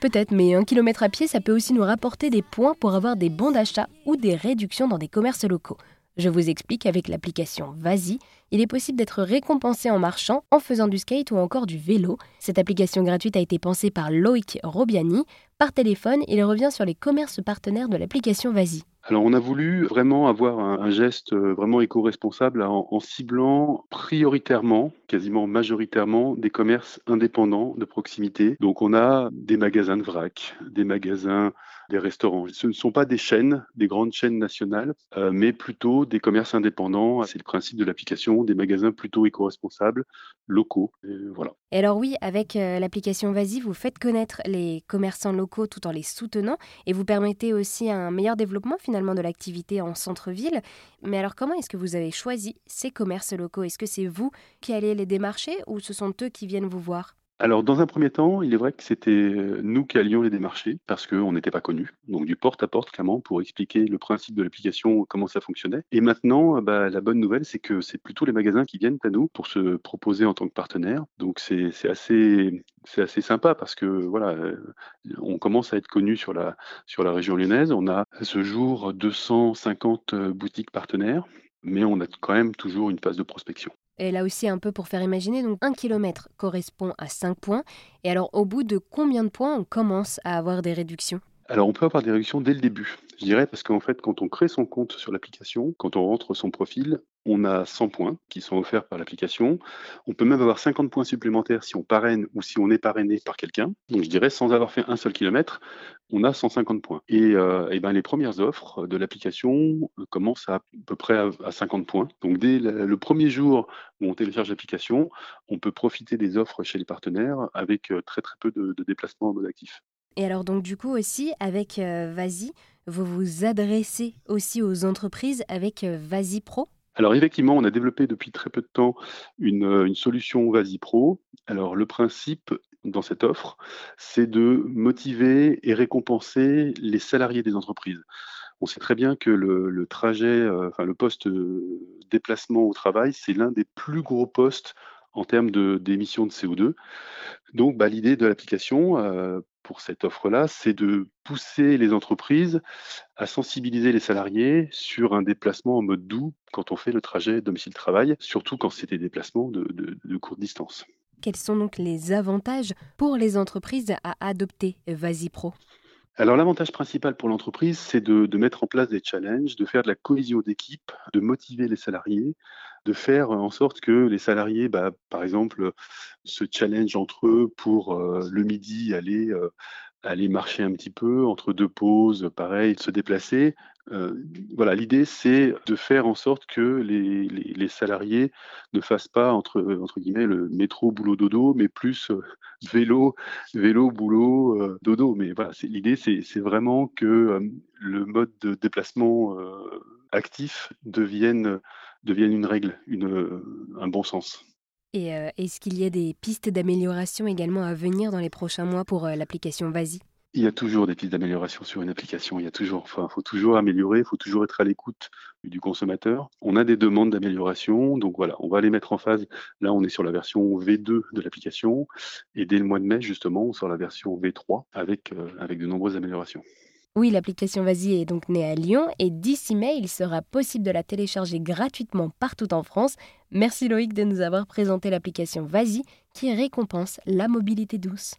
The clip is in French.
peut-être, mais un kilomètre à pied, ça peut aussi nous rapporter des points pour avoir des bons d'achat ou des réductions dans des commerces locaux. Je vous explique avec l'application Vasi, il est possible d'être récompensé en marchant, en faisant du skate ou encore du vélo. Cette application gratuite a été pensée par Loïc Robiani. Par téléphone, il revient sur les commerces partenaires de l'application Vasi. Alors on a voulu vraiment avoir un, geste euh, vraiment éco-responsable en, ciblant prioritairement, quasiment majoritairement, des commerces indépendants de proximité. Donc on a des magasins de vrac, des magasins, des restaurants. Ce ne sont pas des chaînes, des grandes chaînes nationales, euh, mais plutôt des commerces indépendants. C'est le principe de l'application, des magasins plutôt éco-responsables, locaux. Et voilà. Alors oui, avec euh, l'application Vasi, vous faites connaître les commerçants locaux tout en les soutenant et vous permettez aussi un meilleur développement finalement de l'activité en centre-ville. Mais alors comment est-ce que vous avez choisi ces commerces locaux? Est-ce que c'est vous qui allez les démarcher ou ce sont eux qui viennent vous voir? Alors, dans un premier temps, il est vrai que c'était euh, nous qui allions les démarcher parce qu'on n'était pas connus. Donc, du porte-à-porte, clairement, pour expliquer le principe de l'application, comment ça fonctionnait. Et maintenant, euh, bah, la bonne nouvelle, c'est que c'est plutôt les magasins qui viennent à nous pour se proposer en tant que partenaire. Donc, c'est assez, c'est assez sympa parce que voilà, euh, on commence à être connu sur la, sur la région lyonnaise. On a à ce jour 250 boutiques partenaires, mais on a quand même toujours une phase de prospection. Et là aussi, un peu pour faire imaginer, donc un kilomètre correspond à 5 points. Et alors, au bout de combien de points on commence à avoir des réductions? Alors, on peut avoir des réductions dès le début, je dirais, parce qu'en fait, quand on crée son compte sur l'application, quand on rentre son profil, on a 100 points qui sont offerts par l'application. On peut même avoir 50 points supplémentaires si on parraine ou si on est parrainé par quelqu'un. Donc je dirais, sans avoir fait un seul kilomètre, on a 150 points. Et, euh, ben, les premières offres de l'application commencent à, peu près à, 50 points. Donc dès le, premier jour où on télécharge l'application, on peut profiter des offres chez les partenaires avec euh, très très peu de, déplacements en mode actif. Et alors donc du coup aussi avec euh, Vasi, vous vous adressez aussi aux entreprises avec Vasi Pro alors effectivement, on a développé depuis très peu de temps une, euh, une solution Vasi Pro. Alors le principe dans cette offre, c'est de motiver et récompenser les salariés des entreprises. On sait très bien que le, trajet, euh, enfin le poste déplacement au travail, c'est l'un des plus gros postes en termes d'émissions de, CO2. Donc, bah, l'idée de l'application euh, pour cette offre-là, c'est de pousser les entreprises à sensibiliser les salariés sur un déplacement en mode doux quand on fait le trajet domicile-travail, surtout quand c'est des déplacements de, de, courte distance. Quels sont donc les avantages pour les entreprises à adopter Vasi Pro alors l'avantage principal pour l'entreprise, c'est de, de, mettre en place des challenges, de faire de la cohésion d'équipe, de motiver les salariés, de faire en sorte que les salariés, bah, par exemple, se challenge entre eux pour le midi aller, aller marcher un petit peu entre deux pauses, pareil, se déplacer. Voilà, l'idée c'est de faire en sorte que les, les, salariés ne fassent pas entre, entre guillemets le métro boulot dodo, mais plus vélo vélo boulot dodo. Mais voilà, l'idée c'est vraiment que le mode de déplacement actif devienne deviennent une règle, une, euh, un bon sens. Et euh, est-ce qu'il y a des pistes d'amélioration également à venir dans les prochains mois pour euh, l'application Vasi? Il y a toujours des pistes d'amélioration sur une application. Il y a toujours, enfin, faut toujours améliorer, il faut toujours être à l'écoute du consommateur. On a des demandes d'amélioration, donc voilà, on va les mettre en phase. Là, on est sur la version V2 de l'application, et dès le mois de mai, justement, on sort la version V3 avec, avec de nombreuses améliorations. Oui, l'application Vasi est donc née à Lyon et d'ici mai, il sera possible de la télécharger gratuitement partout en France. Merci Loïc de nous avoir présenté l'application Vasi qui récompense la mobilité douce.